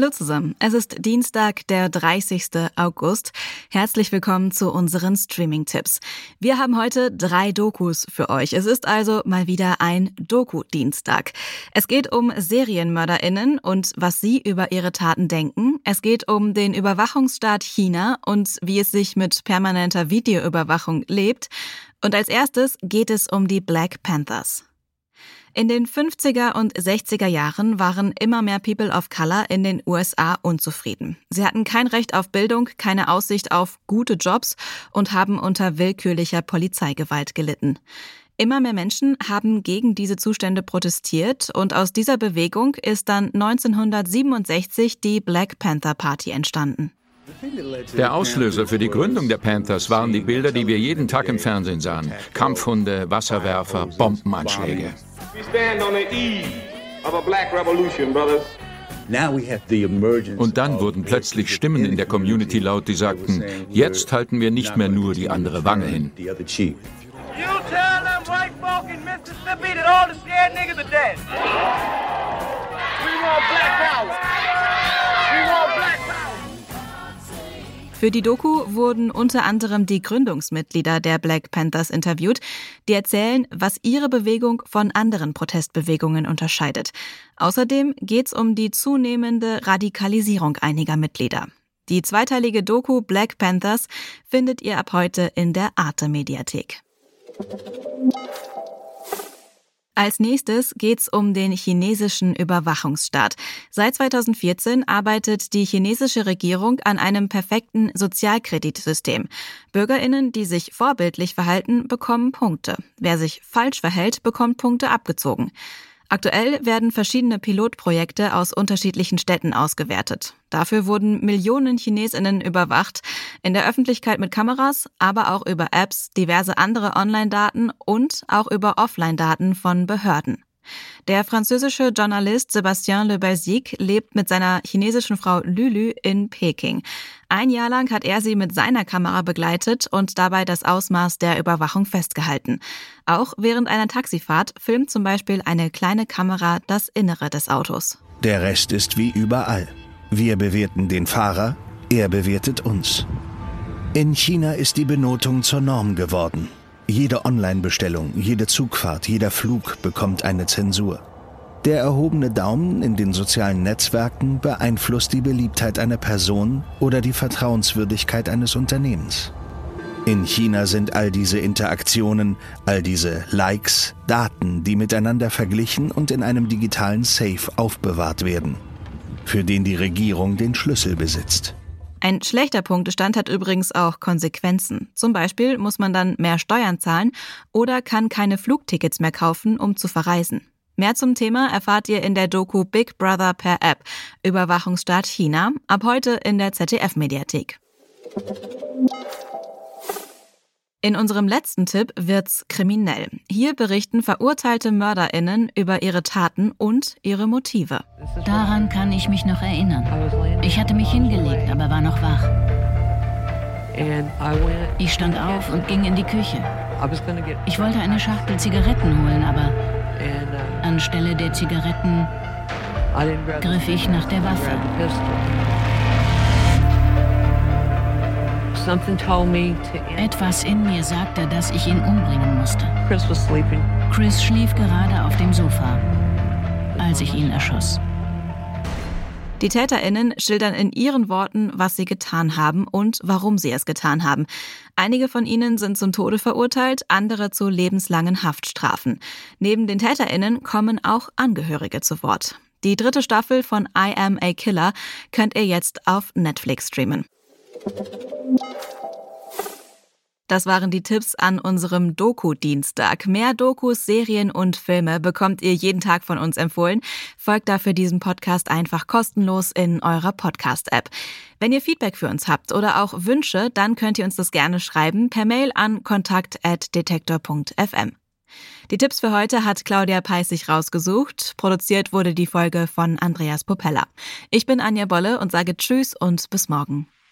Hallo zusammen. Es ist Dienstag, der 30. August. Herzlich willkommen zu unseren Streaming-Tipps. Wir haben heute drei Dokus für euch. Es ist also mal wieder ein Doku-Dienstag. Es geht um SerienmörderInnen und was sie über ihre Taten denken. Es geht um den Überwachungsstaat China und wie es sich mit permanenter Videoüberwachung lebt. Und als erstes geht es um die Black Panthers. In den 50er und 60er Jahren waren immer mehr People of Color in den USA unzufrieden. Sie hatten kein Recht auf Bildung, keine Aussicht auf gute Jobs und haben unter willkürlicher Polizeigewalt gelitten. Immer mehr Menschen haben gegen diese Zustände protestiert und aus dieser Bewegung ist dann 1967 die Black Panther Party entstanden. Der Auslöser für die Gründung der Panthers waren die Bilder, die wir jeden Tag im Fernsehen sahen. Kampfhunde, Wasserwerfer, Bombenanschläge. We stand on the eve of a black revolution, brothers. Und dann wurden plötzlich Stimmen in der Community laut, die sagten, jetzt halten wir nicht mehr nur die andere Wange hin. You tell them white folk in Mississippi that all the scared niggas are dead. Für die Doku wurden unter anderem die Gründungsmitglieder der Black Panthers interviewt, die erzählen, was ihre Bewegung von anderen Protestbewegungen unterscheidet. Außerdem geht es um die zunehmende Radikalisierung einiger Mitglieder. Die zweiteilige Doku Black Panthers findet ihr ab heute in der Arte Mediathek. Als nächstes geht's um den chinesischen Überwachungsstaat. Seit 2014 arbeitet die chinesische Regierung an einem perfekten Sozialkreditsystem. Bürgerinnen, die sich vorbildlich verhalten, bekommen Punkte. Wer sich falsch verhält, bekommt Punkte abgezogen. Aktuell werden verschiedene Pilotprojekte aus unterschiedlichen Städten ausgewertet. Dafür wurden Millionen Chinesinnen überwacht, in der Öffentlichkeit mit Kameras, aber auch über Apps, diverse andere Online-Daten und auch über Offline-Daten von Behörden. Der französische Journalist Sébastien Le Belzic lebt mit seiner chinesischen Frau Lulu in Peking. Ein Jahr lang hat er sie mit seiner Kamera begleitet und dabei das Ausmaß der Überwachung festgehalten. Auch während einer Taxifahrt filmt zum Beispiel eine kleine Kamera das Innere des Autos. Der Rest ist wie überall. Wir bewerten den Fahrer, er bewertet uns. In China ist die Benotung zur Norm geworden. Jede Online-Bestellung, jede Zugfahrt, jeder Flug bekommt eine Zensur. Der erhobene Daumen in den sozialen Netzwerken beeinflusst die Beliebtheit einer Person oder die Vertrauenswürdigkeit eines Unternehmens. In China sind all diese Interaktionen, all diese Likes, Daten, die miteinander verglichen und in einem digitalen Safe aufbewahrt werden, für den die Regierung den Schlüssel besitzt. Ein schlechter Punktestand hat übrigens auch Konsequenzen. Zum Beispiel muss man dann mehr Steuern zahlen oder kann keine Flugtickets mehr kaufen, um zu verreisen. Mehr zum Thema erfahrt ihr in der Doku Big Brother per App, Überwachungsstaat China, ab heute in der ZDF-Mediathek. In unserem letzten Tipp wird's kriminell. Hier berichten verurteilte MörderInnen über ihre Taten und ihre Motive. Daran kann ich mich noch erinnern. Ich hatte mich hingelegt, aber war noch wach. Ich stand auf und ging in die Küche. Ich wollte eine Schachtel Zigaretten holen, aber anstelle der Zigaretten griff ich nach der Waffe. Etwas in mir sagte, dass ich ihn umbringen musste. Chris schlief gerade auf dem Sofa, als ich ihn erschoss. Die TäterInnen schildern in ihren Worten, was sie getan haben und warum sie es getan haben. Einige von ihnen sind zum Tode verurteilt, andere zu lebenslangen Haftstrafen. Neben den TäterInnen kommen auch Angehörige zu Wort. Die dritte Staffel von I Am a Killer könnt ihr jetzt auf Netflix streamen. Das waren die Tipps an unserem Doku-Dienstag. Mehr Dokus, Serien und Filme bekommt ihr jeden Tag von uns empfohlen. Folgt dafür diesem Podcast einfach kostenlos in eurer Podcast-App. Wenn ihr Feedback für uns habt oder auch Wünsche, dann könnt ihr uns das gerne schreiben per Mail an kontakt.detektor.fm. Die Tipps für heute hat Claudia Peissig rausgesucht. Produziert wurde die Folge von Andreas Popella. Ich bin Anja Bolle und sage Tschüss und bis morgen.